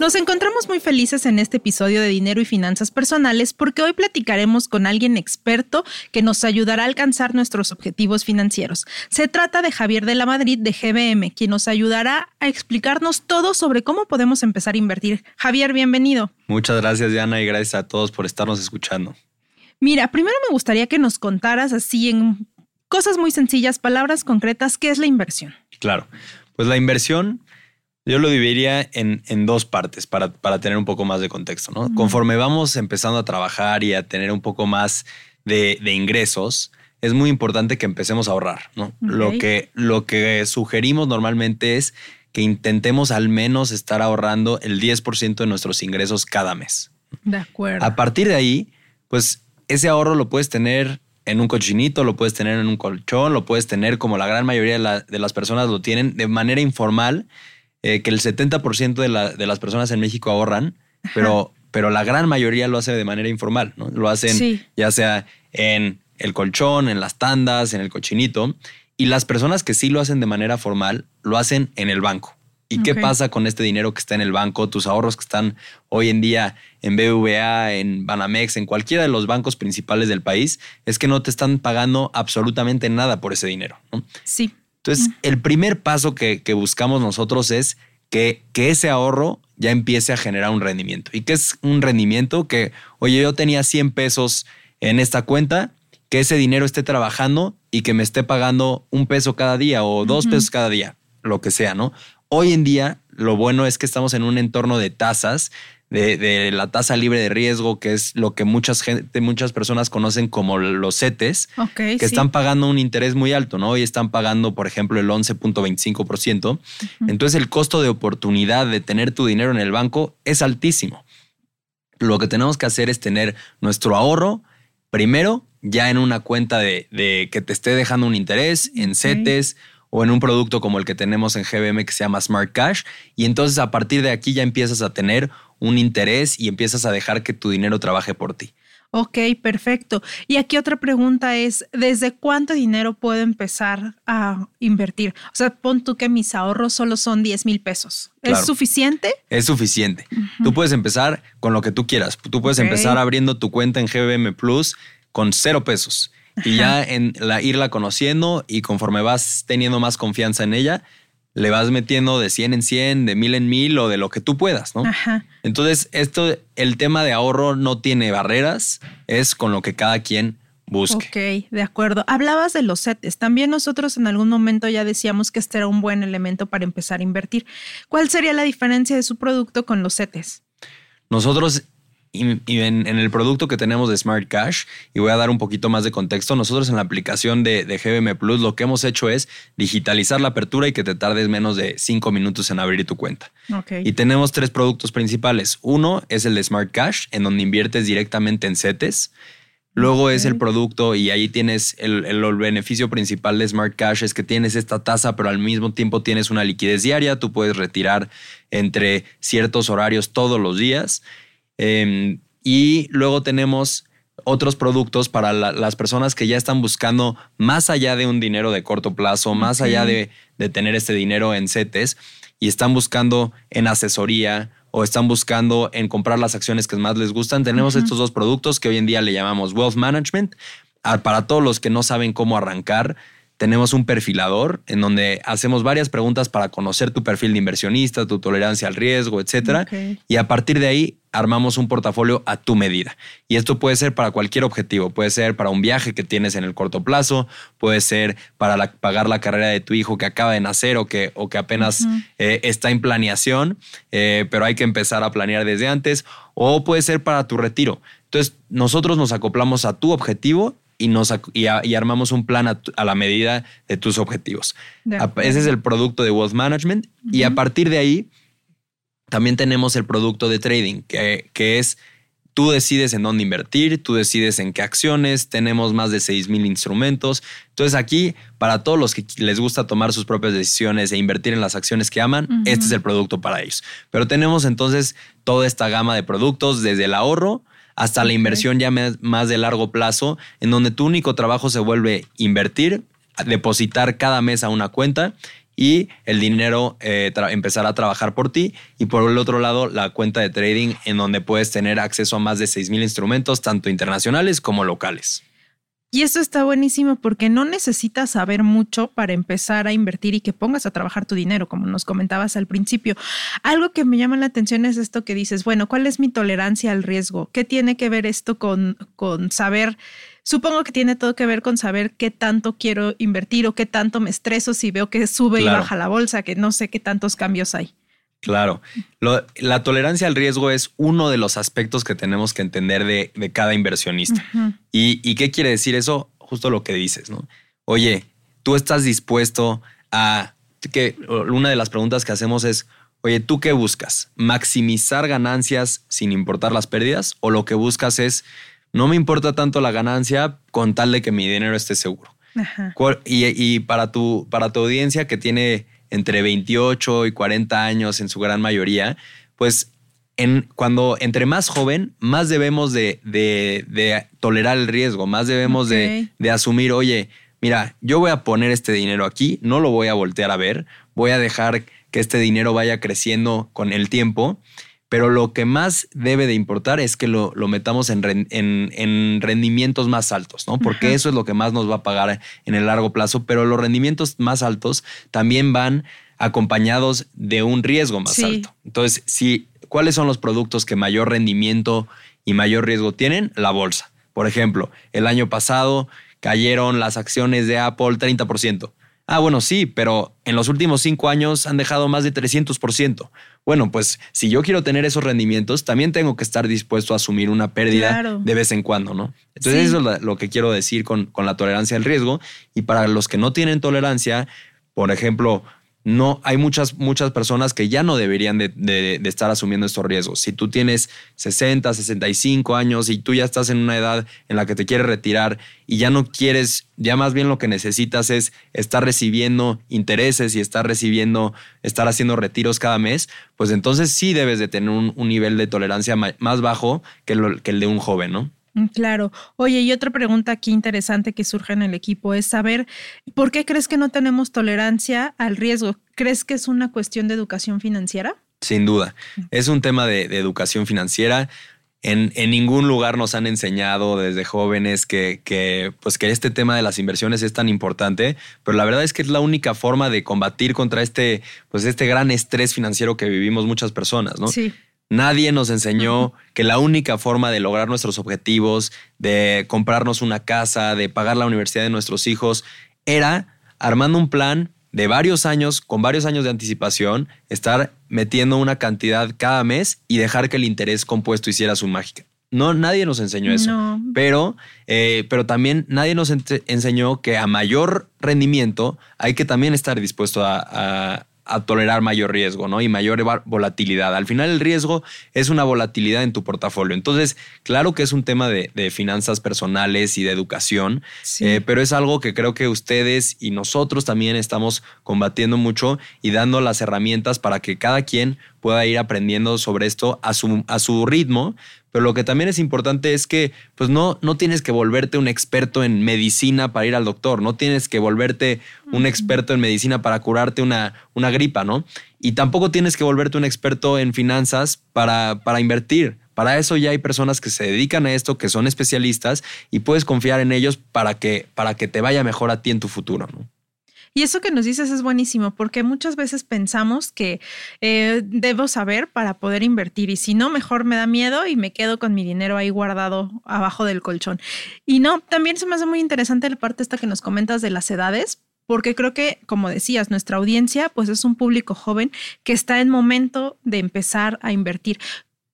Nos encontramos muy felices en este episodio de Dinero y Finanzas Personales porque hoy platicaremos con alguien experto que nos ayudará a alcanzar nuestros objetivos financieros. Se trata de Javier de la Madrid de GBM, quien nos ayudará a explicarnos todo sobre cómo podemos empezar a invertir. Javier, bienvenido. Muchas gracias, Diana, y gracias a todos por estarnos escuchando. Mira, primero me gustaría que nos contaras así en cosas muy sencillas, palabras concretas, ¿qué es la inversión? Claro, pues la inversión yo lo dividiría en, en dos partes para, para, tener un poco más de contexto. ¿no? Conforme vamos empezando a trabajar y a tener un poco más de, de ingresos, es muy importante que empecemos a ahorrar. ¿no? Okay. Lo, que, lo que sugerimos normalmente es que intentemos al menos estar ahorrando el 10% de nuestros ingresos cada mes. De acuerdo. A partir de ahí, pues ese ahorro lo puedes tener en un cochinito, lo puedes tener en un colchón, lo puedes tener como la gran mayoría de, la, de las personas lo tienen de manera informal eh, que el 70% de, la, de, las personas en México ahorran, pero, pero la gran mayoría lo hace de manera informal, ¿no? Lo hacen sí. ya sea en el colchón, en las tandas, en el cochinito. Y las personas que sí lo hacen de manera formal, lo hacen en el banco. ¿Y okay. qué pasa con este dinero que está en el banco, tus ahorros que están hoy en día en BBVA, en Banamex, en cualquiera de los bancos principales del país? Es que no te están pagando absolutamente nada por ese dinero. ¿no? Sí. Entonces, el primer paso que, que buscamos nosotros es que, que, ese ahorro ya empiece a generar un rendimiento. ¿Y qué es un rendimiento? Que, oye, yo tenía 100 pesos en esta cuenta, que ese dinero esté trabajando y que me esté pagando un peso cada día o dos uh -huh. pesos cada día, lo que sea, ¿no? Hoy en día, lo bueno es que estamos en un entorno de tasas de, de, la tasa libre de riesgo, que es lo que muchas, gente, muchas personas conocen como los CETES, okay, que sí. están pagando un interés muy alto, ¿no? Hoy están pagando, por ejemplo, el 11.25%. Uh -huh. Entonces el costo de oportunidad de tener tu dinero en el banco es altísimo. Lo que tenemos que hacer es tener nuestro ahorro primero ya en una cuenta de, de que te esté dejando un interés, en okay. CETES o en un producto como el que tenemos en GBM que se llama Smart Cash. Y entonces a partir de aquí ya empiezas a tener un interés y empiezas a dejar que tu dinero trabaje por ti. Ok, perfecto. Y aquí otra pregunta es, ¿desde cuánto dinero puedo empezar a invertir? O sea, pon tú que mis ahorros solo son 10 mil pesos. ¿Es Claro. suficiente? Es suficiente. Tú puedes empezar con lo que tú quieras. Tú puedes empezar abriendo tu cuenta en GBM Plus con cero pesos y ya en la, irla conociendo y conforme vas teniendo más confianza en ella, le vas metiendo de 100 en 100, de 1000 en 1000 o de lo que tú puedas, ¿no? Ajá. Entonces, esto, el tema de ahorro no tiene barreras, es con lo que cada quien busque. Ok, de acuerdo. Hablabas de los CETES. También nosotros en algún momento ya decíamos que este era un buen elemento para empezar a invertir. ¿Cuál sería la diferencia de su producto con los CETES? Nosotros y, y en, en, el producto que tenemos de Smart Cash, y voy a dar un poquito más de contexto, nosotros en la aplicación de, de GBM Plus lo que hemos hecho es digitalizar la apertura y que te tardes menos de cinco minutos en abrir tu cuenta. Okay. Y tenemos tres productos principales. Uno es el de Smart Cash, en donde inviertes directamente en CETES. Luego okay. es el producto y ahí tienes el, el, el, beneficio principal de Smart Cash es que tienes esta tasa, pero al mismo tiempo tienes una liquidez diaria. Tú puedes retirar entre ciertos horarios todos los días. Eh, y luego tenemos otros productos para la, las personas que ya están buscando más allá de un dinero de corto plazo, más allá de, de, tener este dinero en CETES y están buscando en asesoría o están buscando en comprar las acciones que más les gustan. Tenemos uh -huh. estos dos productos que hoy en día le llamamos Wealth Management. Para todos los que no saben cómo arrancar, tenemos un perfilador en donde hacemos varias preguntas para conocer tu perfil de inversionista, tu tolerancia al riesgo, etcétera. Y a partir de ahí armamos un portafolio a tu medida. Y esto puede ser para cualquier objetivo. Puede ser para un viaje que tienes en el corto plazo, puede ser para pagar la carrera de tu hijo que acaba de nacer o que, o que apenas eh, está en planeación, eh, pero hay que empezar a planear desde antes, o puede ser para tu retiro. Entonces, nosotros nos acoplamos a tu objetivo y, nos, y, armamos un plan a, la medida de tus objetivos. Ese es el producto de Wealth Management y a partir de ahí también tenemos el producto de trading, que, que es tú decides en dónde invertir, tú decides en qué acciones, tenemos más de 6.000 instrumentos. Entonces aquí, para todos los que les gusta tomar sus propias decisiones e invertir en las acciones que aman, este es el producto para ellos. Pero tenemos entonces toda esta gama de productos, desde el ahorro hasta la inversión ya más de largo plazo, en donde tu único trabajo se vuelve invertir, depositar cada mes a una cuenta y el dinero eh, empezar a trabajar por ti. Y por el otro lado, la cuenta de trading en donde puedes tener acceso a más de 6.000 instrumentos, tanto internacionales como locales. Y esto está buenísimo porque no necesitas saber mucho para empezar a invertir y que pongas a trabajar tu dinero, como nos comentabas al principio. Algo que me llama la atención es esto que dices, bueno, ¿cuál es mi tolerancia al riesgo? ¿Qué tiene que ver esto con, con saber? Supongo que tiene todo que ver con saber qué tanto quiero invertir o qué tanto me estreso si veo que sube y baja la bolsa, que no sé qué tantos cambios hay. Claro. la tolerancia al riesgo es uno de los aspectos que tenemos que entender de, cada inversionista. y, qué quiere decir eso? Justo lo que dices, ¿no? Oye, tú estás dispuesto a que una de las preguntas que hacemos es, oye, ¿tú qué buscas? ¿Maximizar ganancias sin importar las pérdidas? ¿O lo que buscas es, no me importa tanto la ganancia con tal de que mi dinero esté seguro? Y, y, para, tu, para tu audiencia que tiene entre 28 y 40 años en su gran mayoría, pues en, cuando entre más joven, más debemos de, de, tolerar el riesgo, más debemos de, de asumir, oye, mira, yo voy a poner este dinero aquí, no lo voy a voltear a ver, voy a dejar que este dinero vaya creciendo con el tiempo pero lo que más debe de importar es que lo, metamos en, en, rendimientos más altos, ¿no? Porque eso es lo que más nos va a pagar en el largo plazo, pero los rendimientos más altos también van acompañados de un riesgo más alto. Entonces, si, ¿cuáles son los productos que mayor rendimiento y mayor riesgo tienen? La bolsa. Por ejemplo, el año pasado cayeron las acciones de Apple 30%. Ah, bueno, sí, pero en los últimos cinco años han dejado más de 300%. Bueno, pues si yo quiero tener esos rendimientos, también tengo que estar dispuesto a asumir una pérdida de vez en cuando, ¿no? Entonces eso es lo que quiero decir con, con la tolerancia al riesgo. Y para los que no tienen tolerancia, por ejemplo, no hay muchas, muchas personas que ya no deberían de, estar asumiendo estos riesgos. Si tú tienes 60, 65 años y tú ya estás en una edad en la que te quieres retirar y ya no quieres, ya más bien lo que necesitas es estar recibiendo intereses y estar recibiendo, estar haciendo retiros cada mes, pues entonces sí debes de tener un, nivel de tolerancia más bajo que, que el de un joven, ¿no? Mm, claro. Oye, y otra pregunta aquí interesante que surge en el equipo es saber por qué crees que no tenemos tolerancia al riesgo. ¿Crees que es una cuestión de educación financiera? Sin duda. Mm. Es un tema de, educación financiera. En, ningún lugar nos han enseñado desde jóvenes que, que, pues que este tema de las inversiones es tan importante, pero la verdad es que es la única forma de combatir contra este, pues este gran estrés financiero que vivimos muchas personas, ¿no? Sí. Nadie nos enseñó que la única forma de lograr nuestros objetivos, de comprarnos una casa, de pagar la universidad de nuestros hijos, era armando un plan de varios años, con varios años de anticipación, estar metiendo una cantidad cada mes y dejar que el interés compuesto hiciera su mágica. No, nadie nos enseñó eso. Pero, eh, pero también nadie nos enseñó que a mayor rendimiento hay que también estar dispuesto a, a tolerar mayor riesgo, ¿no? Y mayor volatilidad. Al final el riesgo es una volatilidad en tu portafolio. Entonces, claro que es un tema de, finanzas personales y de educación, eh, pero es algo que creo que ustedes y nosotros también estamos combatiendo mucho y dando las herramientas para que cada quien pueda ir aprendiendo sobre esto a su, a su ritmo, pero lo que también es importante es que pues no, no tienes que volverte un experto en medicina para ir al doctor, no tienes que volverte un experto en medicina para curarte una, una gripa, ¿no? Y tampoco tienes que volverte un experto en finanzas para, para invertir. Para eso ya hay personas que se dedican a esto, que son especialistas y puedes confiar en ellos para que, para que te vaya mejor a ti en tu futuro, ¿no? Y eso que nos dices es buenísimo porque muchas veces pensamos que eh, debo saber para poder invertir y si no, mejor me da miedo y me quedo con mi dinero ahí guardado abajo del colchón. Y no, también se me hace muy interesante la parte esta que nos comentas de las edades porque creo que, como decías, nuestra audiencia pues es un público joven que está en momento de empezar a invertir.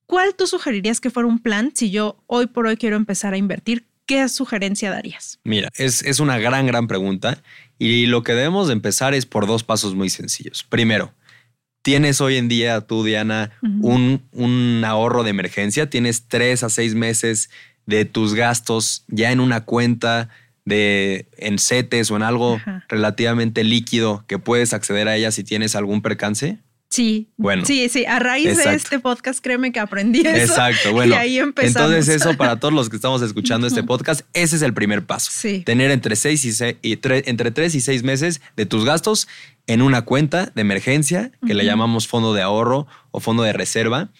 ¿Cuál tú sugerirías que fuera un plan si yo hoy por hoy quiero empezar a invertir? ¿Qué sugerencia darías? Mira, es, es una gran, gran pregunta y lo que debemos de empezar es por dos pasos muy sencillos. Primero, ¿tienes hoy en día tú, Diana, un, un ahorro de emergencia? ¿Tienes tres a seis meses de tus gastos ya en una cuenta de en CETES o en algo relativamente líquido que puedes acceder a ella si tienes algún percance? Sí. Bueno. Sí, sí. A raíz de este podcast, créeme que aprendí eso. Exacto. Bueno. Y ahí empezamos. Entonces, eso para todos los que estamos escuchando este podcast, ese es el primer paso. Sí. Tener entre seis y, seis, y entre tres y seis meses de tus gastos en una cuenta de emergencia que le llamamos fondo de ahorro o fondo de reserva.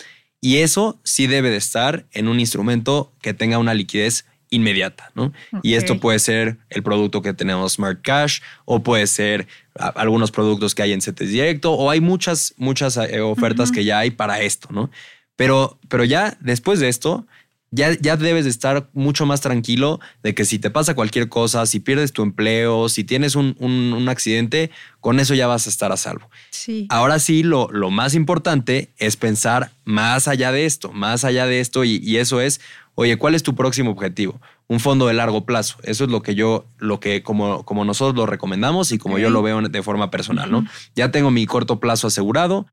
Y eso sí debe de estar en un instrumento que tenga una liquidez inmediata, ¿no? Y esto puede ser el producto que tenemos Smart Cash o puede ser algunos productos que hay en CETES Directo o hay muchas, muchas eh, ofertas que ya hay para esto, ¿no? Pero, pero ya después de esto, ya, ya debes de estar mucho más tranquilo de que si te pasa cualquier cosa, si pierdes tu empleo, si tienes un, un, accidente, con eso ya vas a estar a salvo. Sí. Ahora sí, lo, lo, más importante es pensar más allá de esto, más allá de esto, y, y eso es, oye, ¿cuál es tu próximo objetivo? Un fondo de largo plazo. Eso es lo que yo, lo que como, como nosotros lo recomendamos y como yo lo veo de forma personal, ¿no? Ya tengo mi corto plazo asegurado.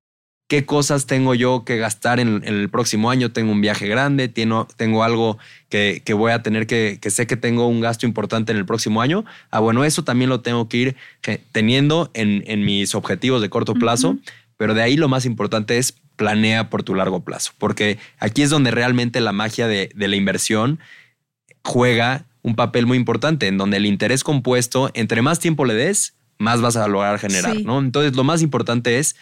¿Qué cosas tengo yo que gastar en, el próximo año? Tengo un viaje grande, tengo, tengo algo que, voy a tener que, que sé que tengo un gasto importante en el próximo año. Ah, bueno, eso también lo tengo que ir teniendo en, mis objetivos de corto plazo. Pero de ahí lo más importante es planea por tu largo plazo, porque aquí es donde realmente la magia de, la inversión juega un papel muy importante, en donde el interés compuesto, entre más tiempo le des, más vas a lograr generar, ¿no? Entonces, lo más importante es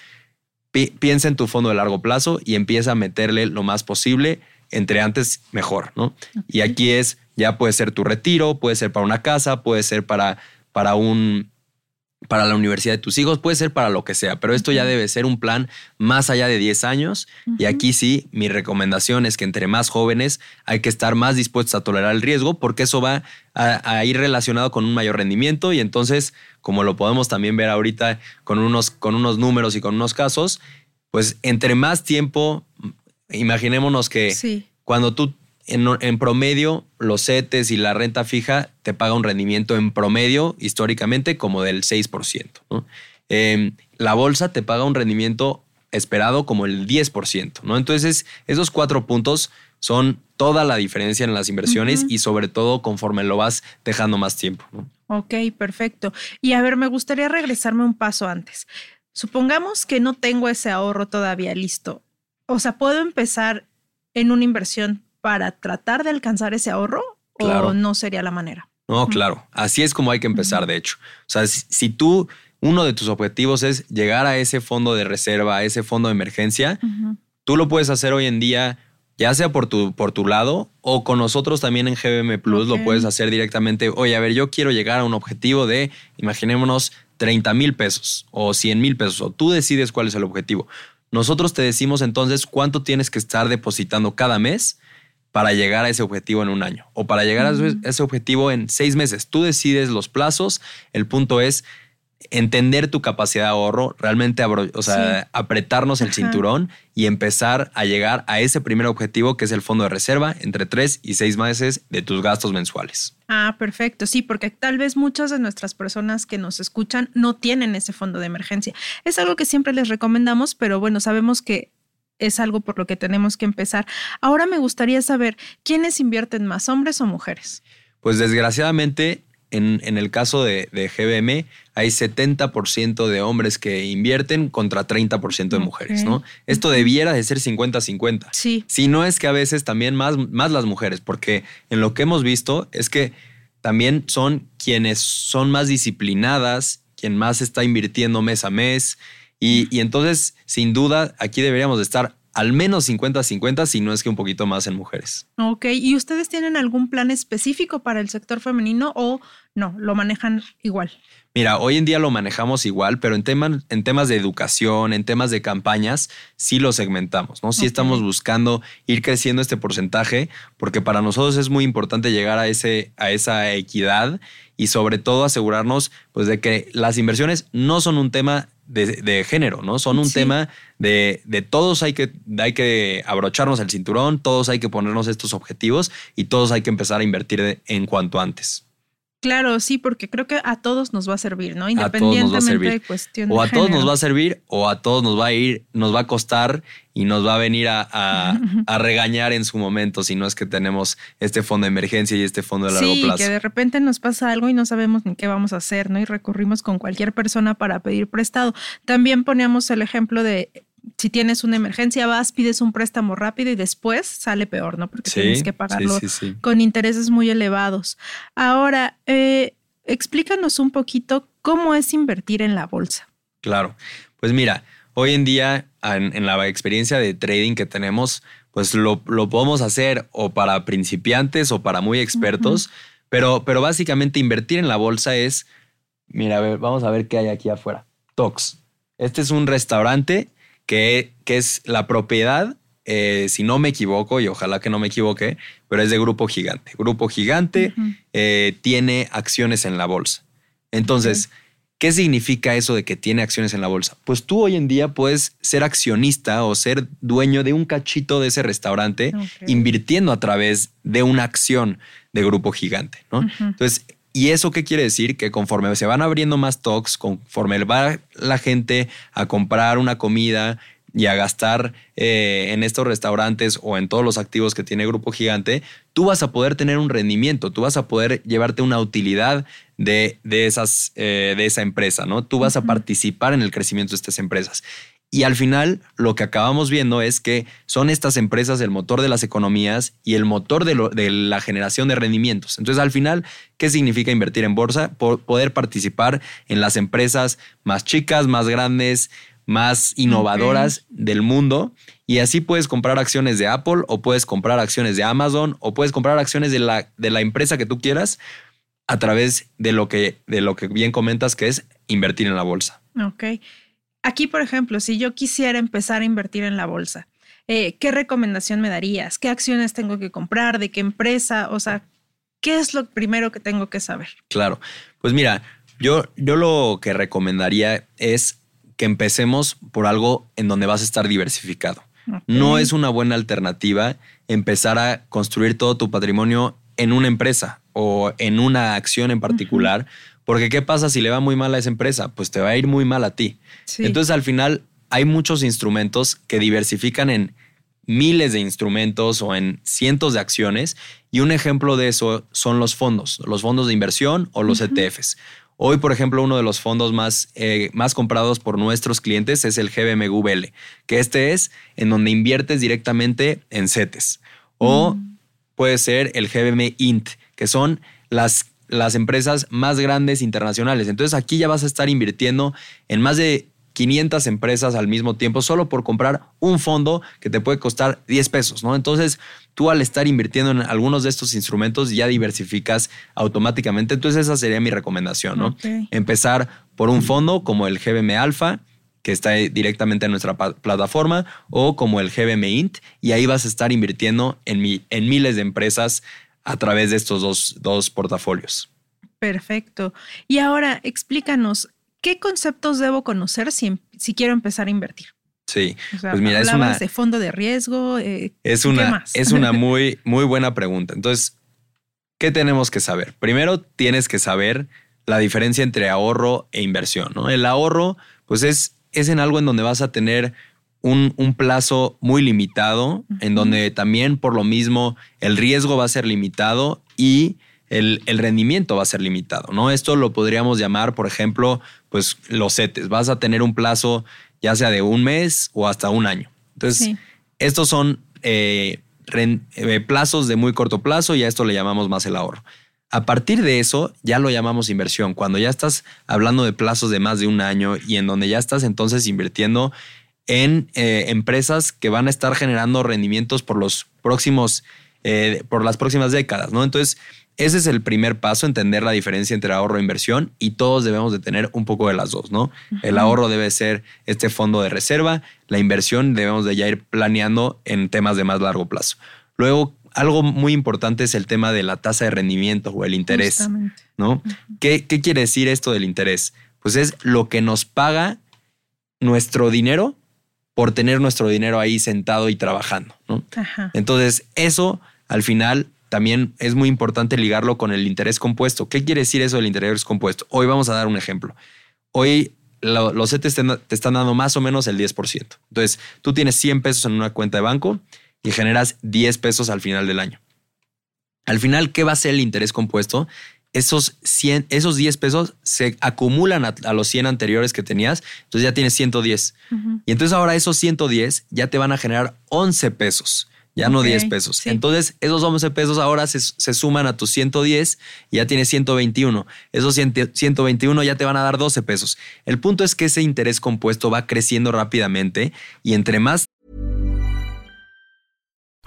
piensa en tu fondo de largo plazo y empieza a meterle lo más posible, entre antes mejor, ¿no? Y aquí es, ya puede ser tu retiro, puede ser para una casa, puede ser para, para un, para la universidad de tus hijos, puede ser para lo que sea, pero esto ya debe ser un plan más allá de 10 años. Y aquí sí, mi recomendación es que entre más jóvenes hay que estar más dispuestos a tolerar el riesgo porque eso va a, ir relacionado con un mayor rendimiento. Y entonces, como lo podemos también ver ahorita con unos, con unos números y con unos casos, pues entre más tiempo, imaginémonos que cuando tú en, promedio, los CETES y la renta fija te paga un rendimiento en promedio, históricamente, como del 6%. Em, la bolsa te paga un rendimiento esperado como el 10%. ¿no? Entonces, esos cuatro puntos son toda la diferencia en las inversiones y sobre todo conforme lo vas dejando más tiempo. Ok, perfecto. Y a ver, me gustaría regresarme un paso antes. Supongamos que no tengo ese ahorro todavía listo. O sea, ¿puedo empezar en una inversión para tratar de alcanzar ese ahorro o no sería la manera? No, claro. Así es como hay que empezar, de hecho. O sea, si, tú, uno de tus objetivos es llegar a ese fondo de reserva, a ese fondo de emergencia, tú lo puedes hacer hoy en día, ya sea por tu, por tu lado o con nosotros también en GBM Plus, lo puedes hacer directamente. Oye, a ver, yo quiero llegar a un objetivo de, imaginémonos, 30 mil pesos o 100 mil pesos, o tú decides cuál es el objetivo. Nosotros te decimos entonces cuánto tienes que estar depositando cada mes para llegar a ese objetivo en un año o para llegar a ese objetivo en seis meses. Tú decides los plazos. El punto es entender tu capacidad de ahorro, realmente o sea, apretarnos el cinturón y empezar a llegar a ese primer objetivo que es el fondo de reserva entre tres y seis meses de tus gastos mensuales. Ah, perfecto. Sí, porque tal vez muchas de nuestras personas que nos escuchan no tienen ese fondo de emergencia. Es algo que siempre les recomendamos, pero bueno, sabemos que es algo por lo que tenemos que empezar. Ahora me gustaría saber, ¿quiénes invierten más, hombres o mujeres? Pues desgraciadamente, en, el caso de, GBM, hay 70% de hombres que invierten contra 30% de mujeres, ¿no? Esto debiera de ser 50-50. Sí. Si no es que a veces también más, más las mujeres, porque en lo que hemos visto es que también son quienes son más disciplinadas, quien más está invirtiendo mes a mes, y, entonces, sin duda, aquí deberíamos de estar al menos 50-50, si no es que un poquito más en mujeres. Ok, ¿y ustedes tienen algún plan específico para el sector femenino o no, lo manejan igual? Mira, hoy en día lo manejamos igual, pero en, temas en temas de educación, en temas de campañas, sí lo segmentamos, ¿no? Sí estamos buscando ir creciendo este porcentaje, porque para nosotros es muy importante llegar a, ese, a esa equidad y sobre todo asegurarnos pues, de que las inversiones no son un tema de, género, ¿no? Son un tema de, de, todos hay que, hay que abrocharnos el cinturón, todos hay que ponernos estos objetivos y todos hay que empezar a invertir en cuanto antes. Claro, sí, porque creo que a todos nos va a servir, ¿no? Independientemente de cuestión O a todos nos va a servir o a todos nos va a ir, nos va a costar y nos va a venir a, regañar en su momento si no es que tenemos este fondo de emergencia y este fondo de largo sí, plazo. que de repente nos pasa algo y no sabemos ni qué vamos a hacer, ¿no? Y recurrimos con cualquier persona para pedir prestado. También poníamos el ejemplo de si tienes una emergencia, vas, pides un préstamo rápido y después sale peor, ¿no? Porque tienes que pagarlo con intereses muy elevados. Ahora, eh, explícanos un poquito cómo es invertir en la bolsa. Claro, pues mira, hoy en día en, la experiencia de trading que tenemos, pues lo, podemos hacer o para principiantes o para muy expertos, pero, pero básicamente invertir en la bolsa es, mira, vamos a ver qué hay aquí afuera. Tox. Este es un restaurante que, es la propiedad, eh, si no me equivoco, y ojalá que no me equivoque, pero es de Grupo Gigante. Grupo Gigante eh, tiene acciones en la bolsa. Entonces, ¿qué significa eso de que tiene acciones en la bolsa? Pues tú hoy en día puedes ser accionista o ser dueño de un cachito de ese restaurante invirtiendo a través de una acción de Grupo Gigante, ¿no? Entonces, ¿Y eso qué quiere decir? Que conforme se van abriendo más talks, conforme va la gente a comprar una comida y a gastar eh, en estos restaurantes o en todos los activos que tiene Grupo Gigante, tú vas a poder tener un rendimiento, tú vas a poder llevarte una utilidad de, de esas, eh, de esa empresa, ¿no? Tú vas a participar en el crecimiento de estas empresas. Y al final lo que acabamos viendo es que son estas empresas el motor de las economías y el motor de, la generación de rendimientos. Entonces al final, ¿qué significa invertir en bolsa? poder participar en las empresas más chicas, más grandes, más innovadoras del mundo. Y así puedes comprar acciones de Apple o puedes comprar acciones de Amazon o puedes comprar acciones de la, de la empresa que tú quieras a través de lo, que, de lo que bien comentas que es invertir en la bolsa. Ok. Aquí, por ejemplo, si yo quisiera empezar a invertir en la bolsa, eh, ¿qué recomendación me darías? ¿Qué acciones tengo que comprar? ¿De qué empresa? O sea, ¿qué es lo primero que tengo que saber? Claro, pues mira, yo, yo lo que recomendaría es que empecemos por algo en donde vas a estar diversificado. No es una buena alternativa empezar a construir todo tu patrimonio en una empresa o en una acción en particular, porque ¿qué pasa si le va muy mal a esa empresa? Pues te va a ir muy mal a ti. Entonces al final hay muchos instrumentos que diversifican en miles de instrumentos o en cientos de acciones y un ejemplo de eso son los fondos, los fondos de inversión o los ETFs. Hoy, por ejemplo, uno de los fondos más, eh, más comprados por nuestros clientes es el GBMGVL, que este es en donde inviertes directamente en CETES. O mm. puede ser el GBM INT, que son las las empresas más grandes internacionales. Entonces aquí ya vas a estar invirtiendo en más de 500 empresas al mismo tiempo solo por comprar un fondo que te puede costar 10 pesos, ¿no? Entonces, tú al estar invirtiendo en algunos de estos instrumentos ya diversificas automáticamente. Entonces, esa sería mi recomendación, ¿no? Empezar por un fondo como el GBM Alpha, que está directamente en nuestra plataforma, o como el GBM Int, y ahí vas a estar invirtiendo en, en miles de empresas a través de estos dos, dos portafolios. Perfecto. Y ahora explícanos, ¿qué conceptos debo conocer si, si quiero empezar a invertir? Sí, pues mira, es una... de fondo de riesgo. Eh, es una, es una muy, muy buena pregunta. Entonces, ¿qué tenemos que saber? Primero, tienes que saber la diferencia entre ahorro e inversión. ¿no? El ahorro, pues es, es en algo en donde vas a tener un, plazo muy limitado, en donde también por lo mismo el riesgo va a ser limitado y el, rendimiento va a ser limitado, ¿no? Esto lo podríamos llamar, por ejemplo, pues los CETES. Vas a tener un plazo ya sea de un mes o hasta un año. Entonces, estos son eh, eh, plazos de muy corto plazo y a esto le llamamos más el ahorro. A partir de eso, ya lo llamamos inversión. Cuando ya estás hablando de plazos de más de un año y en donde ya estás entonces invirtiendo en eh, empresas que van a estar generando rendimientos por los próximos, eh, por las próximas décadas, ¿no? Entonces, ese es el primer paso, entender la diferencia entre ahorro e inversión y todos debemos de tener un poco de las dos, ¿no? El ahorro debe ser este fondo de reserva, la inversión debemos de ya ir planeando en temas de más largo plazo. Luego, algo muy importante es el tema de la tasa de rendimiento o el interés, ¿no? ¿Qué, ¿Qué quiere decir esto del interés? Pues es lo que nos paga nuestro dinero por tener nuestro dinero ahí sentado y trabajando, ¿no? Entonces, eso al final también es muy importante ligarlo con el interés compuesto. ¿Qué quiere decir eso del interés compuesto? Hoy vamos a dar un ejemplo. Hoy los CETES te, te, están dando más o menos el 10%. Entonces, tú tienes 100 pesos en una cuenta de banco y generas 10 pesos al final del año. Al final, ¿qué va a ser el interés compuesto? Esos, 100, esos 10 pesos se acumulan a, los 100 anteriores que tenías, entonces ya tienes 110. Y entonces ahora esos 110 ya te van a generar 11 pesos ya no 10 pesos. Entonces, esos 11 pesos ahora se, suman a tus 110 y ya tienes 121. Esos 121 ya te van a dar 12 pesos. El punto es que ese interés compuesto va creciendo rápidamente y entre más.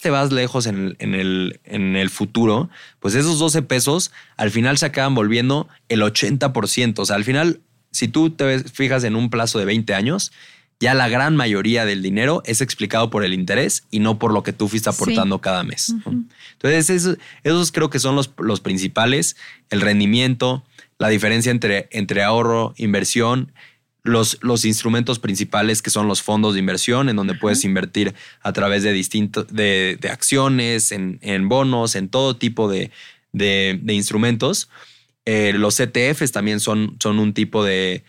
Te vas lejos en el, en, el, futuro, pues esos 12 pesos al final se acaban volviendo el 80%. O sea, al final, si tú te fijas en un plazo de 20 años, ya la gran mayoría del dinero es explicado por el interés y no por lo que tú fuiste aportando cada mes. Entonces, esos, creo que son los, los principales, el rendimiento, la diferencia entre, entre ahorro, inversión los, los, instrumentos principales que son los fondos de inversión, en donde puedes invertir a través de distintos, de, acciones, en, en, bonos, en todo tipo de, de, instrumentos. Eh, los ETFs también son, son un tipo de,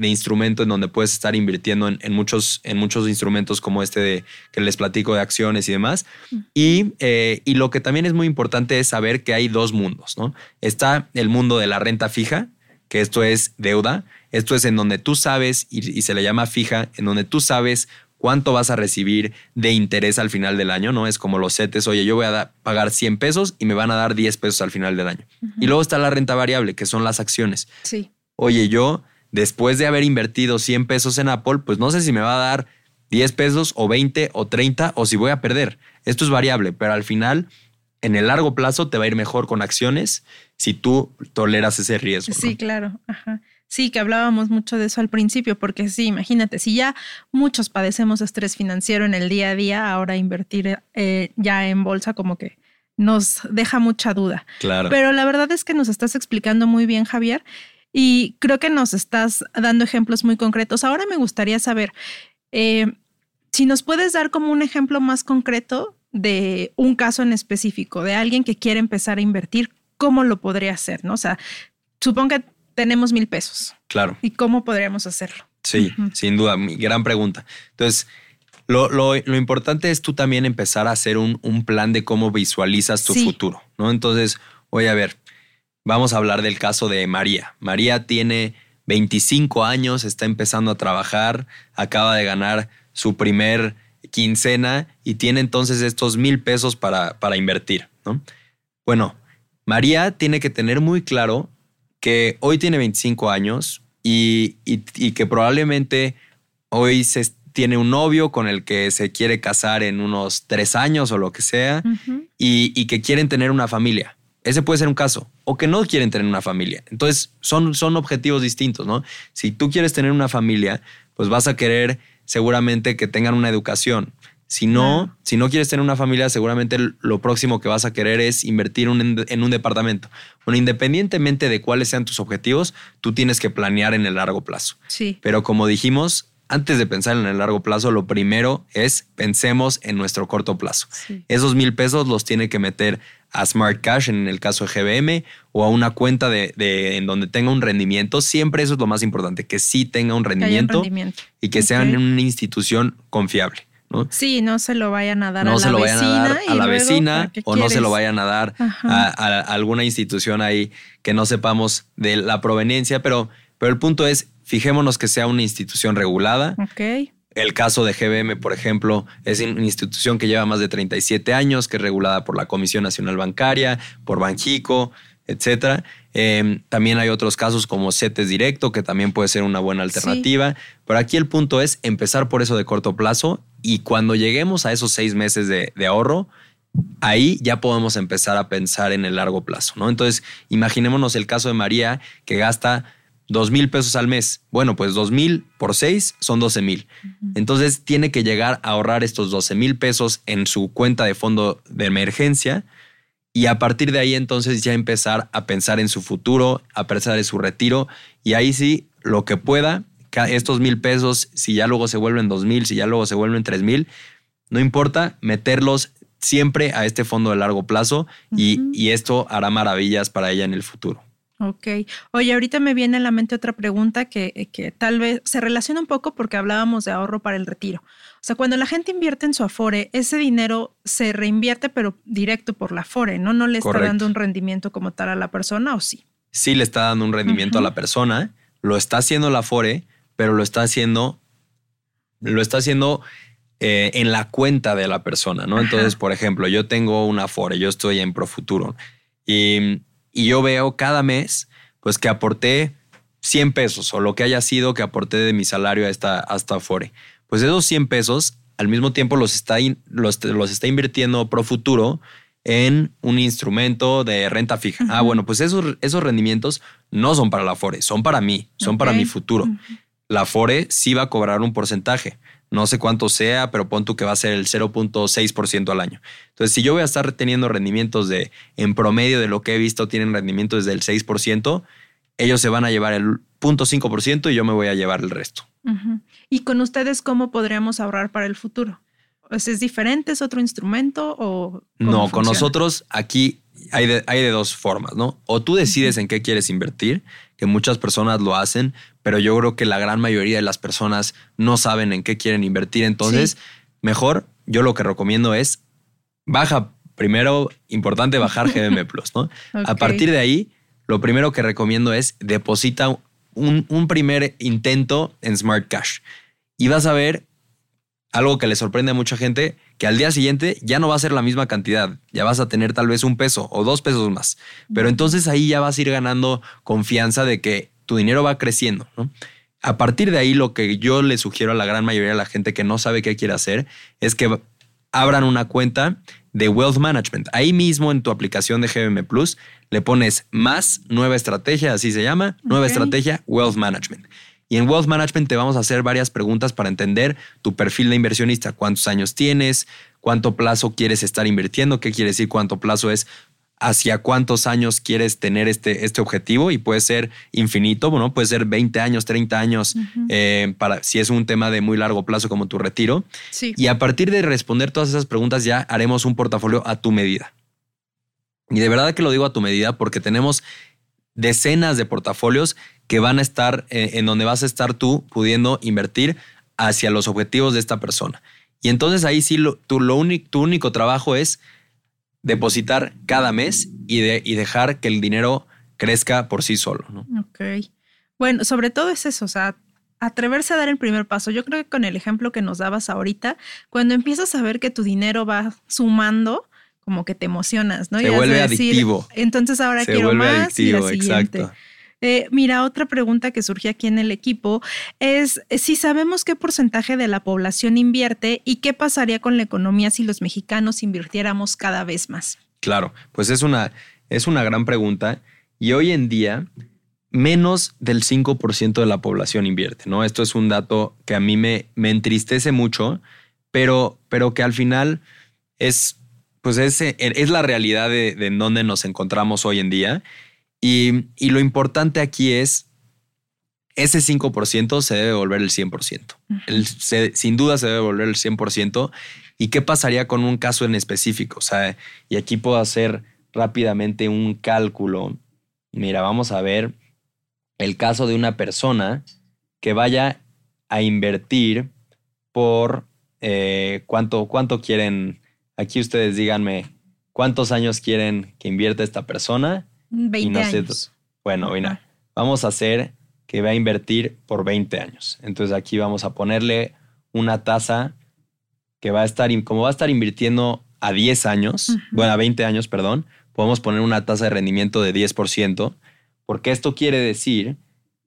instrumento en donde puedes estar invirtiendo en, muchos, en muchos instrumentos como este de, que les platico de acciones y demás. Y, eh, y lo que también es muy importante es saber que hay dos mundos, ¿no? Está el mundo de la renta fija, que esto es deuda, esto es en donde tú sabes, y, se le llama fija, en donde tú sabes cuánto vas a recibir de interés al final del año, ¿no? Es como los CETES, oye, yo voy a pagar 100 pesos y me van a dar 10 pesos al final del año. Y luego está la renta variable, que son las acciones. Sí. Oye, yo, después de haber invertido 100 pesos en Apple, pues no sé si me va a dar 10 pesos o 20 o 30 o si voy a perder. Esto es variable, pero al final, en el largo plazo, te va a ir mejor con acciones si tú toleras ese riesgo. Sí, claro. Ajá. Sí, que hablábamos mucho de eso al principio, porque sí, imagínate, si ya muchos padecemos estrés financiero en el día a día, ahora invertir eh, ya en bolsa como que nos deja mucha duda. Claro. Pero la verdad es que nos estás explicando muy bien, Javier, y creo que nos estás dando ejemplos muy concretos. Ahora me gustaría saber eh, si nos puedes dar como un ejemplo más concreto de un caso en específico, de alguien que quiere empezar a invertir, ¿cómo lo podría hacer? ¿no? O sea, supongo que tenemos mil pesos. Claro. ¿Y cómo podríamos hacerlo? Sí, sin duda, mi gran pregunta. Entonces, lo, importante es tú también empezar a hacer un, plan de cómo visualizas tu futuro, ¿no? Entonces, voy a ver, vamos a hablar del caso de María. María tiene 25 años, está empezando a trabajar, acaba de ganar su primer quincena y tiene entonces estos mil pesos para, para invertir, ¿no? Bueno, María tiene que tener muy claro que hoy tiene 25 años y, que probablemente hoy se tiene un novio con el que se quiere casar en unos tres años o lo que sea y, que quieren tener una familia. ese puede ser un caso. O que no quieren tener una familia. Entonces, son, son objetivos distintos, ¿no? Si tú quieres tener una familia, pues vas a querer seguramente que tengan una educación. Si no, si no quieres tener una familia, seguramente lo próximo que vas a querer es invertir en un departamento. Bueno, independientemente de cuáles sean tus objetivos, tú tienes que planear en el largo plazo. Sí. Pero como dijimos, antes de pensar en el largo plazo, lo primero es pensemos en nuestro corto plazo. Esos mil pesos los tiene que meter a Smart Cash en el caso de GBM o a una cuenta de, en donde tenga un rendimiento. Siempre eso es lo más importante, que sí tenga un rendimiento, y que sean en una institución confiable. ¿No? Sí, no se lo vayan a dar no a la se lo vayan vecina. a dar a la vecina o no se lo vayan a dar a, a alguna institución ahí que no sepamos de la proveniencia, pero, pero el punto es, fijémonos que sea una institución regulada. Ok. El caso de GBM, por ejemplo, es una institución que lleva más de 37 años, que es regulada por la Comisión Nacional Bancaria, por Banjico, etcétera. Eh, también hay otros casos como CETES Directo, que también puede ser una buena alternativa. Pero aquí el punto es empezar por eso de corto plazo y cuando lleguemos a esos seis meses de, de ahorro, ahí ya podemos empezar a pensar en el largo plazo, ¿no? Entonces, imaginémonos el caso de María, que gasta dos mil pesos al mes. Bueno, pues dos mil por seis son 12 mil. Entonces tiene que llegar a ahorrar estos 12 mil pesos en su cuenta de fondo de emergencia y a partir de ahí entonces ya empezar a pensar en su futuro, a pensar en su retiro y ahí sí, lo que pueda, estos mil pesos, si ya luego se vuelven dos mil, si ya luego se vuelven tres mil, no importa, meterlos siempre a este fondo de largo plazo y, y esto hará maravillas para ella en el futuro. Ok. Oye, ahorita me viene a la mente otra pregunta que, que tal vez se relaciona un poco porque hablábamos de ahorro para el retiro. O sea, cuando la gente invierte en su Afore, ese dinero se reinvierte, pero directo por la Afore, ¿no? No le está Correcto. dando un rendimiento como tal a la persona, ¿o sí? sí le está dando un rendimiento a la persona, lo está haciendo la FORE, pero lo está haciendo, lo está haciendo eh, en la cuenta de la persona, ¿no? Entonces, por ejemplo, yo tengo una FORE, yo estoy en Profuturo y, y yo veo cada mes, pues que aporté 100 pesos o lo que haya sido que aporté de mi salario a esta, a esta Afore. Pues esos 100 pesos al mismo tiempo los está, in- los, los está invirtiendo Profuturo en un instrumento de renta fija. Ah, bueno, pues esos, esos rendimientos no son para la Afore, son para mí, son para mi futuro. La Afore sí va a cobrar un porcentaje. No sé cuánto sea, pero pon tú que va a ser el 0.6% al año. Entonces, si yo voy a estar teniendo rendimientos de, en promedio de lo que he visto, tienen rendimientos del 6%, ellos se van a llevar el 0.5% y yo me voy a llevar el resto. ¿Y con ustedes cómo podríamos ahorrar para el futuro? ¿Es diferente? ¿Es otro instrumento? O No, con nosotros aquí hay de, hay de dos formas, ¿no? O tú decides en qué quieres invertir, que muchas personas lo hacen, pero yo creo que la gran mayoría de las personas no saben en qué quieren invertir. Entonces, mejor yo lo que recomiendo es baja primero, importante bajar GBM Plus, ¿no? A partir de ahí, lo primero que recomiendo es deposita un, un primer intento en Smart Cash y vas a ver algo que le sorprende a mucha gente, que al día siguiente ya no va a ser la misma cantidad, ya vas a tener tal vez un peso o dos pesos más. Pero entonces ahí ya vas a ir ganando confianza de que tu dinero va creciendo. ¿no? A partir de ahí, lo que yo le sugiero a la gran mayoría de la gente que no sabe qué quiere hacer es que abran una cuenta de Wealth Management. Ahí mismo en tu aplicación de GBM Plus le pones más nueva estrategia, así se llama, nueva estrategia Wealth Management. Y en Wealth Management te vamos a hacer varias preguntas para entender tu perfil de inversionista, cuántos años tienes, cuánto plazo quieres estar invirtiendo, qué quiere decir cuánto plazo es, hacia cuántos años quieres tener este, este objetivo y puede ser infinito, bueno, puede ser 20 años, 30 años, eh, para, si es un tema de muy largo plazo como tu retiro. Sí. Y a partir de responder todas esas preguntas ya haremos un portafolio a tu medida. Y de verdad que lo digo a tu medida porque tenemos decenas de portafolios que van a estar eh, en donde vas a estar tú pudiendo invertir hacia los objetivos de esta persona. Y entonces ahí sí lo, tu, lo único, tu único trabajo es depositar cada mes y, de, y dejar que el dinero crezca por sí solo. ¿no? Ok. Bueno, sobre todo es eso, o sea, atreverse a dar el primer paso. Yo creo que con el ejemplo que nos dabas ahorita, cuando empiezas a ver que tu dinero va sumando, como que te emocionas, ¿no? Se Y vuelve decir, adictivo. Entonces ahora Se quiero más y la siguiente. exacto. Eh, mira, otra pregunta que surge aquí en el equipo es eh, si sabemos qué porcentaje de la población invierte y qué pasaría con la economía si los mexicanos invirtiéramos cada vez más. Claro, pues es una, Es una gran pregunta y hoy en día menos del 5% de la población invierte, ¿no? Esto es un dato que a mí me, me entristece mucho, pero, pero que al final es, pues es, es la realidad de, de donde nos encontramos hoy en día. Y, y lo importante aquí es ese 5% se debe volver el 100%. el, sin duda se debe volver el 100%. ¿Y qué pasaría con un caso en específico? O sea, y aquí puedo hacer rápidamente un cálculo. Mira, vamos a ver el caso de una persona que vaya a invertir por eh, cuánto, cuánto quieren. Aquí ustedes díganme cuántos años quieren que invierta esta persona. 20 años. bueno, mira, vamos a hacer que va a invertir por 20 años. Entonces aquí vamos a ponerle una tasa que va a estar, como va a estar invirtiendo a 10 años, bueno, a 20 años, perdón, podemos poner una tasa de rendimiento de 10%, porque esto quiere decir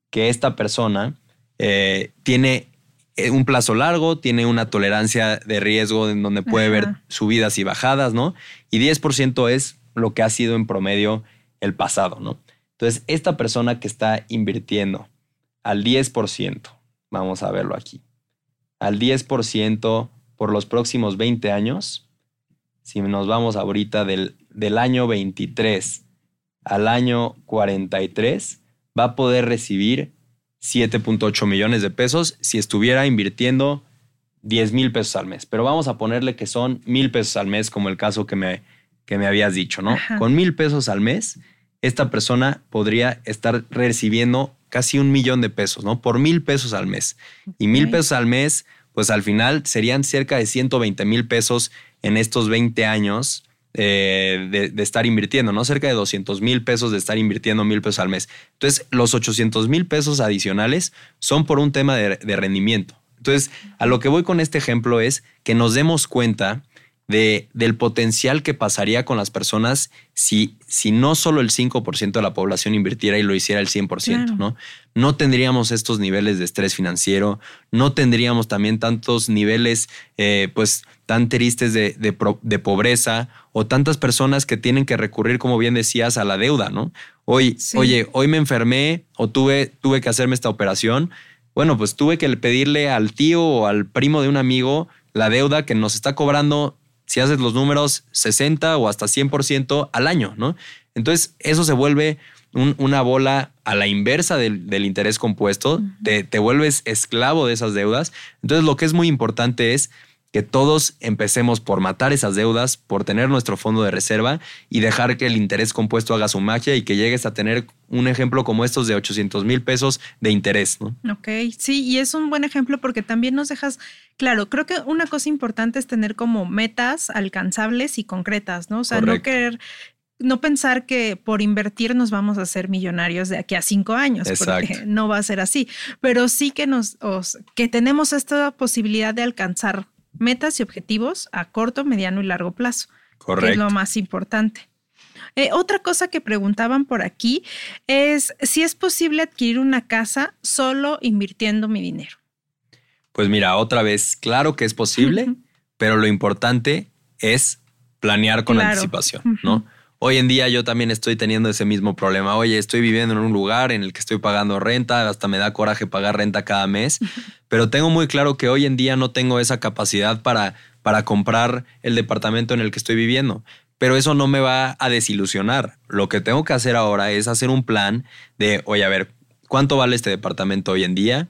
que esta persona eh, tiene eh, un plazo largo, tiene una tolerancia de riesgo en donde puede ver subidas y bajadas, ¿no? Y 10% es lo que ha sido en promedio el pasado, ¿no? Entonces, esta persona que está invirtiendo al 10%, vamos a verlo aquí, al 10% por los próximos 20 años, si nos vamos ahorita del, del año 23 al año 43, va a poder recibir 7.8 millones de pesos si estuviera invirtiendo 10 mil pesos al mes. Pero vamos a ponerle que son mil pesos al mes, como el caso que me, que me habías dicho, ¿no? Con mil pesos al mes, esta persona podría estar recibiendo casi un millón de pesos, ¿no? Por mil pesos al mes. Y mil pesos al mes, pues al final serían cerca de 120 mil pesos en estos 20 años eh, de, estar invirtiendo, ¿no? Cerca de 200 mil pesos de estar invirtiendo mil pesos al mes. Entonces, los 800 mil pesos adicionales son por un tema de rendimiento. Entonces, a lo que voy con este ejemplo es que nos demos cuenta de, del potencial que pasaría con las personas si, si no solo el 5% de la población invirtiera y lo hiciera el 100%, ¿no? No tendríamos estos niveles de estrés financiero, no tendríamos también tantos niveles, eh, pues, tan tristes de, de, pobreza o tantas personas que tienen que recurrir, como bien decías, a la deuda, ¿no? Hoy, oye, hoy me enfermé o tuve, tuve que hacerme esta operación. Bueno, pues tuve que pedirle al tío o al primo de un amigo la deuda que nos está cobrando si haces los números 60 o hasta 100% al año, ¿no? Entonces eso se vuelve una bola a la inversa del, interés compuesto, te, te, vuelves esclavo de esas deudas. Entonces lo que es muy importante es que todos empecemos por matar esas deudas, por tener nuestro fondo de reserva y dejar que el interés compuesto haga su magia y que llegues a tener un ejemplo como estos de 800 mil pesos de interés. ¿no? Ok, sí, y es un buen ejemplo porque también nos dejas, claro, creo que una cosa importante es tener como metas alcanzables y concretas, ¿no? O sea, no querer no pensar que por invertir nos vamos a ser millonarios de aquí a cinco años, porque no va a ser así, pero sí que nos, que tenemos esta posibilidad de alcanzar metas y objetivos a corto, mediano y largo plazo. Correcto. Que es lo más importante. Eh, otra cosa que preguntaban por aquí es si es posible adquirir una casa solo invirtiendo mi dinero. Pues mira, otra vez, claro que es posible, pero lo importante es planear con anticipación, ¿no? Hoy en día yo también estoy teniendo ese mismo problema. Oye, estoy viviendo en un lugar en el que estoy pagando renta, hasta me da coraje pagar renta cada mes, pero tengo muy claro que hoy en día no tengo esa capacidad para, para comprar el departamento en el que estoy viviendo. Pero eso no me va a desilusionar. Lo que tengo que hacer ahora es hacer un plan de, oye, a ver, ¿cuánto vale este departamento hoy en día?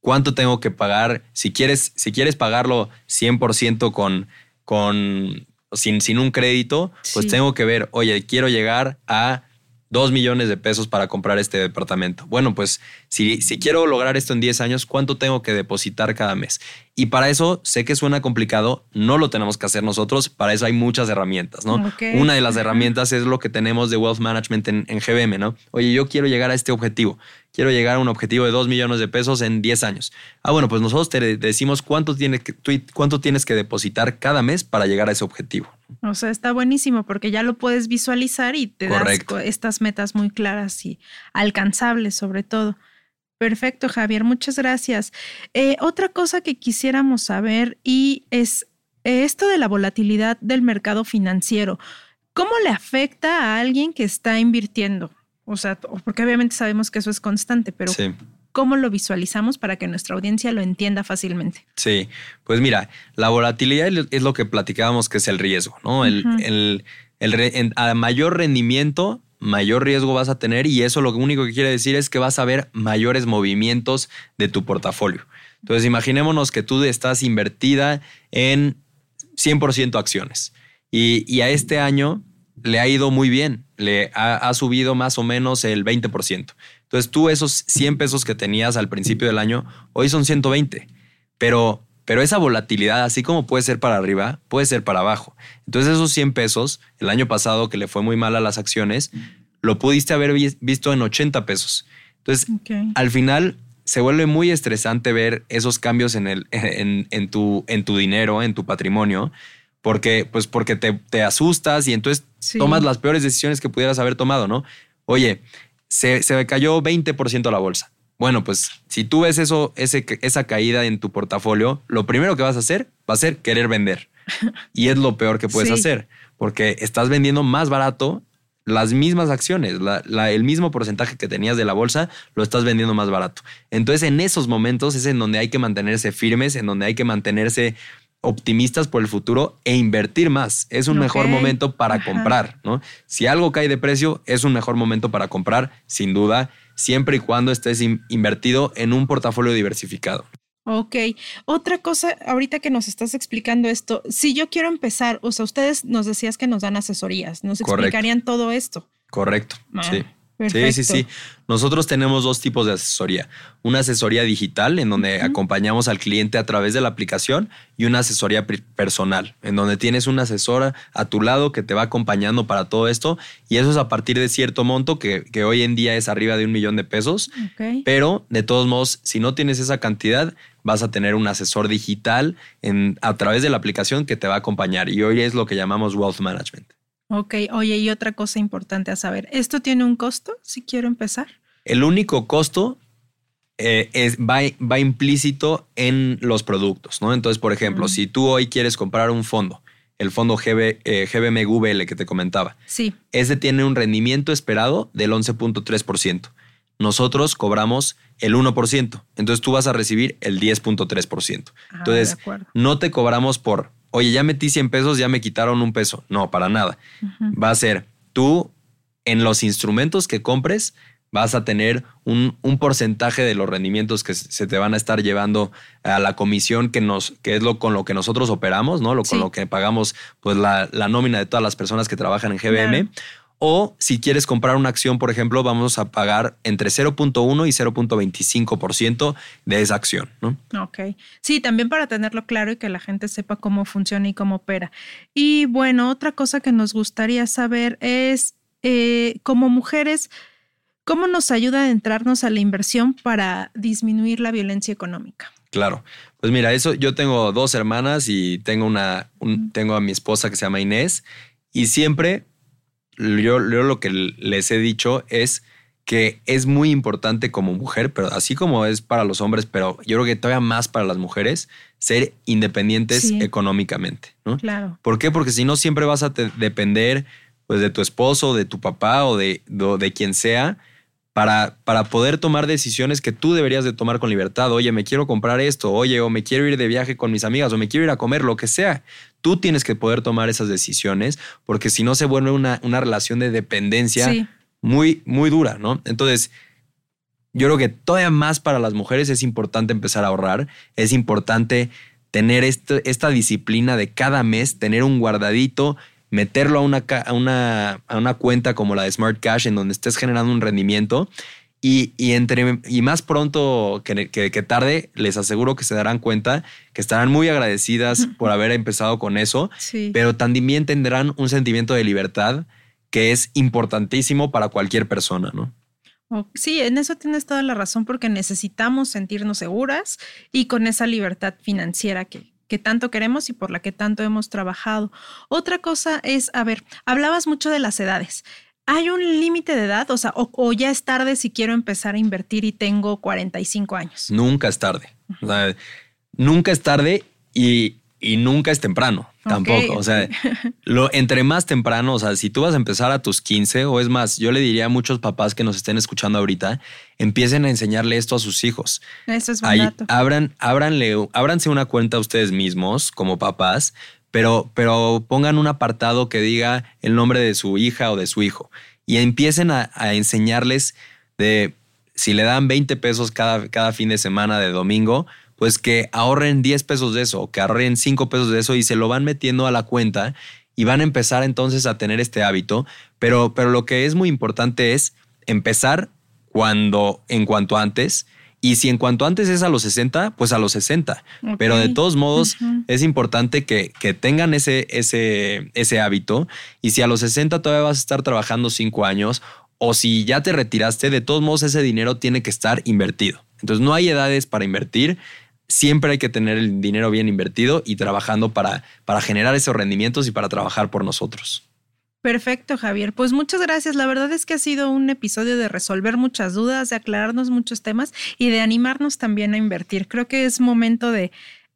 ¿Cuánto tengo que pagar? Si quieres, si quieres pagarlo 100% con, con, sin, sin un crédito, pues tengo que ver, oye, quiero llegar a dos millones de pesos para comprar este departamento. Bueno, pues si, si quiero lograr esto en 10 años, ¿cuánto tengo que depositar cada mes? Y para eso sé que suena complicado, no lo tenemos que hacer nosotros, para eso hay muchas herramientas, ¿no? Una de las herramientas es lo que tenemos de Wealth Management en, en GBM, ¿no? Oye, yo quiero llegar a este objetivo quiero llegar a un objetivo de 2 millones de pesos en 10 años. Ah, bueno, pues nosotros te decimos cuánto tienes que, cuánto tienes que depositar cada mes para llegar a ese objetivo. O sea, está buenísimo porque ya lo puedes visualizar y te das estas metas muy claras y alcanzables sobre todo. Perfecto, Javier, muchas gracias. Eh, otra cosa que quisiéramos saber y es esto de la volatilidad del mercado financiero. ¿Cómo le afecta a alguien que está invirtiendo? O sea, porque obviamente sabemos que eso es constante, pero ¿cómo lo visualizamos para que nuestra audiencia lo entienda fácilmente? Sí, pues mira, la volatilidad es lo que platicábamos que es el riesgo, ¿no? El, el, a mayor rendimiento, mayor riesgo vas a tener y eso lo único que quiere decir es que vas a ver mayores movimientos de tu portafolio. Entonces, imaginémonos que tú estás invertida en 100% acciones y, a este año le ha ido muy bien, le ha, subido más o menos el 20%. Entonces, tú esos 100 pesos que tenías al principio del año, hoy son 120, pero pero esa volatilidad, así como puede ser para arriba, puede ser para abajo. Entonces esos 100 pesos, el año pasado que le fue muy mal a las acciones, lo pudiste haber visto en 80 pesos. Entonces, al final se vuelve muy estresante ver esos cambios en, el, en, tu, en tu dinero, en tu patrimonio, porque, pues porque te, asustas y entonces tomas las peores decisiones que pudieras haber tomado, ¿no? Oye, se, se cayó 20% la bolsa. Bueno, pues si tú ves eso, ese, esa caída en tu portafolio, lo primero que vas a hacer va a ser querer vender. Y es lo peor que puedes hacer, porque estás vendiendo más barato las mismas acciones, el mismo porcentaje que tenías de la bolsa, lo estás vendiendo más barato. Entonces, en esos momentos es en donde hay que mantenerse firmes, en donde hay que mantenerse optimistas por el futuro e invertir más. Es un mejor momento para comprar, ¿no? Si algo cae de precio, es un mejor momento para comprar, sin duda, siempre y cuando estés invertido en un portafolio diversificado. Ok. Otra cosa, ahorita que nos estás explicando esto, si yo quiero empezar, o sea, ustedes nos decías que nos dan asesorías, nos explicarían todo esto. Correcto. Ah, sí. Sí, sí, sí. Nosotros tenemos dos tipos de asesoría. Una asesoría digital, en donde acompañamos al cliente a través de la aplicación, y una asesoría personal, en donde tienes una asesora a tu lado que te va acompañando para todo esto. Y eso es a partir de cierto monto, que, que hoy en día es arriba de un millón de pesos. Pero de todos modos, si no tienes esa cantidad, vas a tener un asesor digital en, a través de la aplicación que te va a acompañar. Y hoy es lo que llamamos Wealth Management. Ok, oye, y otra cosa importante a saber, ¿esto tiene un costo si quiero empezar? El único costo eh, es, va, va, implícito en los productos, ¿no? Entonces, por ejemplo, si tú hoy quieres comprar un fondo, el fondo GB, eh, GBMVL que te comentaba, sí. ese tiene un rendimiento esperado del 11.3%. Nosotros cobramos el 1%, entonces tú vas a recibir el 10.3%. Ah, entonces, no te cobramos por oye, ya metí 100 pesos, ya me quitaron un peso. No, para nada. Va a ser tú en los instrumentos que compres, vas a tener un, porcentaje de los rendimientos que se te van a estar llevando a la comisión que nos, que es lo con lo que nosotros operamos, ¿no? Lo con lo que pagamos, pues la, nómina de todas las personas que trabajan en GBM. O si quieres comprar una acción, por ejemplo, vamos a pagar entre 0.1 y 0.25% de esa acción. ¿no? Ok. Sí, también para tenerlo claro y que la gente sepa cómo funciona y cómo opera. Y bueno, otra cosa que nos gustaría saber es, eh, como mujeres, ¿cómo nos ayuda a entrarnos a la inversión para disminuir la violencia económica? Claro. Pues mira, eso yo tengo dos hermanas y tengo una, tengo a mi esposa que se llama Inés y siempre yo, lo que les he dicho es que es muy importante como mujer, pero así como es para los hombres, pero yo creo que todavía más para las mujeres, ser independientes económicamente, ¿no? Claro. ¿Por qué? Porque si no siempre vas a depender pues de tu esposo, de tu papá o de, de quien sea para, para poder tomar decisiones que tú deberías de tomar con libertad. Oye, me quiero comprar esto, oye, o me quiero ir de viaje con mis amigas, o me quiero ir a comer, lo que sea. Tú tienes que poder tomar esas decisiones, porque si no se vuelve una, una relación de dependencia muy, muy dura, ¿no? Entonces, yo creo que todavía más para las mujeres es importante empezar a ahorrar, es importante tener este, esta disciplina de cada mes, tener un guardadito meterlo a una, a una, a una cuenta como la de Smart Cash en donde estés generando un rendimiento. Y, y, entre, y más pronto que, que, tarde, les aseguro que se darán cuenta que estarán muy agradecidas por haber empezado con eso, pero también tendrán un sentimiento de libertad que es importantísimo para cualquier persona, ¿no? Sí, en eso tienes toda la razón porque necesitamos sentirnos seguras y con esa libertad financiera que, que tanto queremos y por la que tanto hemos trabajado. Otra cosa es, a ver, hablabas mucho de las edades. ¿Hay un límite de edad? O sea, o, ya es tarde si quiero empezar a invertir y tengo 45 años. Nunca es tarde. nunca es tarde y, y nunca es temprano, tampoco. O sea, lo, entre más temprano, o sea, si tú vas a empezar a tus 15, o es más, yo le diría a muchos papás que nos estén escuchando ahorita, empiecen a enseñarle esto a sus hijos. Eso es barato. Abran, ábranle, ábranse una cuenta a ustedes mismos como papás, pero, pero pongan un apartado que diga el nombre de su hija o de su hijo y empiecen a, enseñarles de si le dan 20 pesos cada, cada fin de semana de domingo, pues que ahorren 10 pesos de eso, que ahorren 5 pesos de eso y se lo van metiendo a la cuenta y van a empezar entonces a tener este hábito. Pero, pero lo que es muy importante es empezar cuando, en cuanto antes. Y si en cuanto antes es a los 60, pues a los 60. Pero de todos modos, es importante que, que, tengan ese, ese, ese hábito. Y si a los 60 todavía vas a estar trabajando 5 años, o si ya te retiraste, de todos modos ese dinero tiene que estar invertido. Entonces no hay edades para invertir siempre hay que tener el dinero bien invertido y trabajando para, para generar esos rendimientos y para trabajar por nosotros. Perfecto, Javier. Pues muchas gracias. La verdad es que ha sido un episodio de resolver muchas dudas, de aclararnos muchos temas y de animarnos también a invertir. Creo que es momento de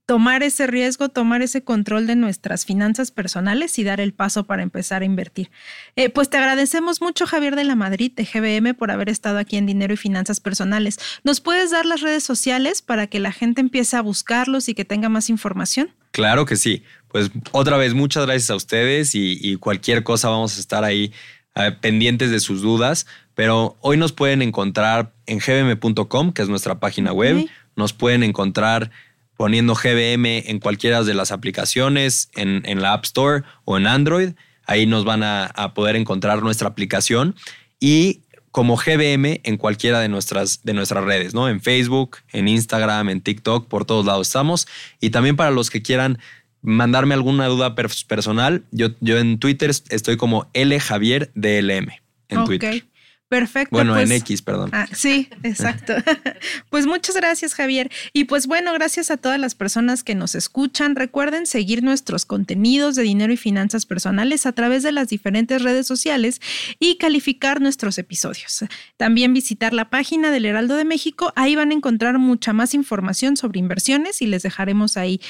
tomar ese riesgo, tomar ese control de nuestras finanzas personales y dar el paso para empezar a invertir. Eh, pues te agradecemos mucho, Javier de la Madrid, de GBM, por haber estado aquí en Dinero y Finanzas Personales. ¿Nos puedes dar las redes sociales para que la gente empiece a buscarlos y que tenga más información? Claro que sí. Pues otra vez, muchas gracias a ustedes y, cualquier cosa vamos a estar ahí eh, pendientes de sus dudas. Pero hoy nos pueden encontrar en gbm.com, que es nuestra página web. Nos pueden encontrar poniendo GBM en cualquiera de las aplicaciones, en, la App Store o en Android. Ahí nos van a, poder encontrar nuestra aplicación y como GBM en cualquiera de nuestras, de nuestras redes, ¿no? En Facebook, en Instagram, en TikTok, por todos lados estamos. Y también para los que quieran mandarme alguna duda personal, yo, yo en Twitter estoy como L Javier DLM en Twitter. Perfecto. Bueno, en pues, X, perdón. Ah, sí, exacto. pues muchas gracias, Javier. Y pues bueno, gracias a todas las personas que nos escuchan. Recuerden seguir nuestros contenidos de dinero y finanzas personales a través de las diferentes redes sociales y calificar nuestros episodios. También visitar la página del Heraldo de México. Ahí van a encontrar mucha más información sobre inversiones y les dejaremos ahí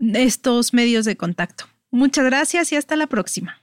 estos medios de contacto. Muchas gracias y hasta la próxima.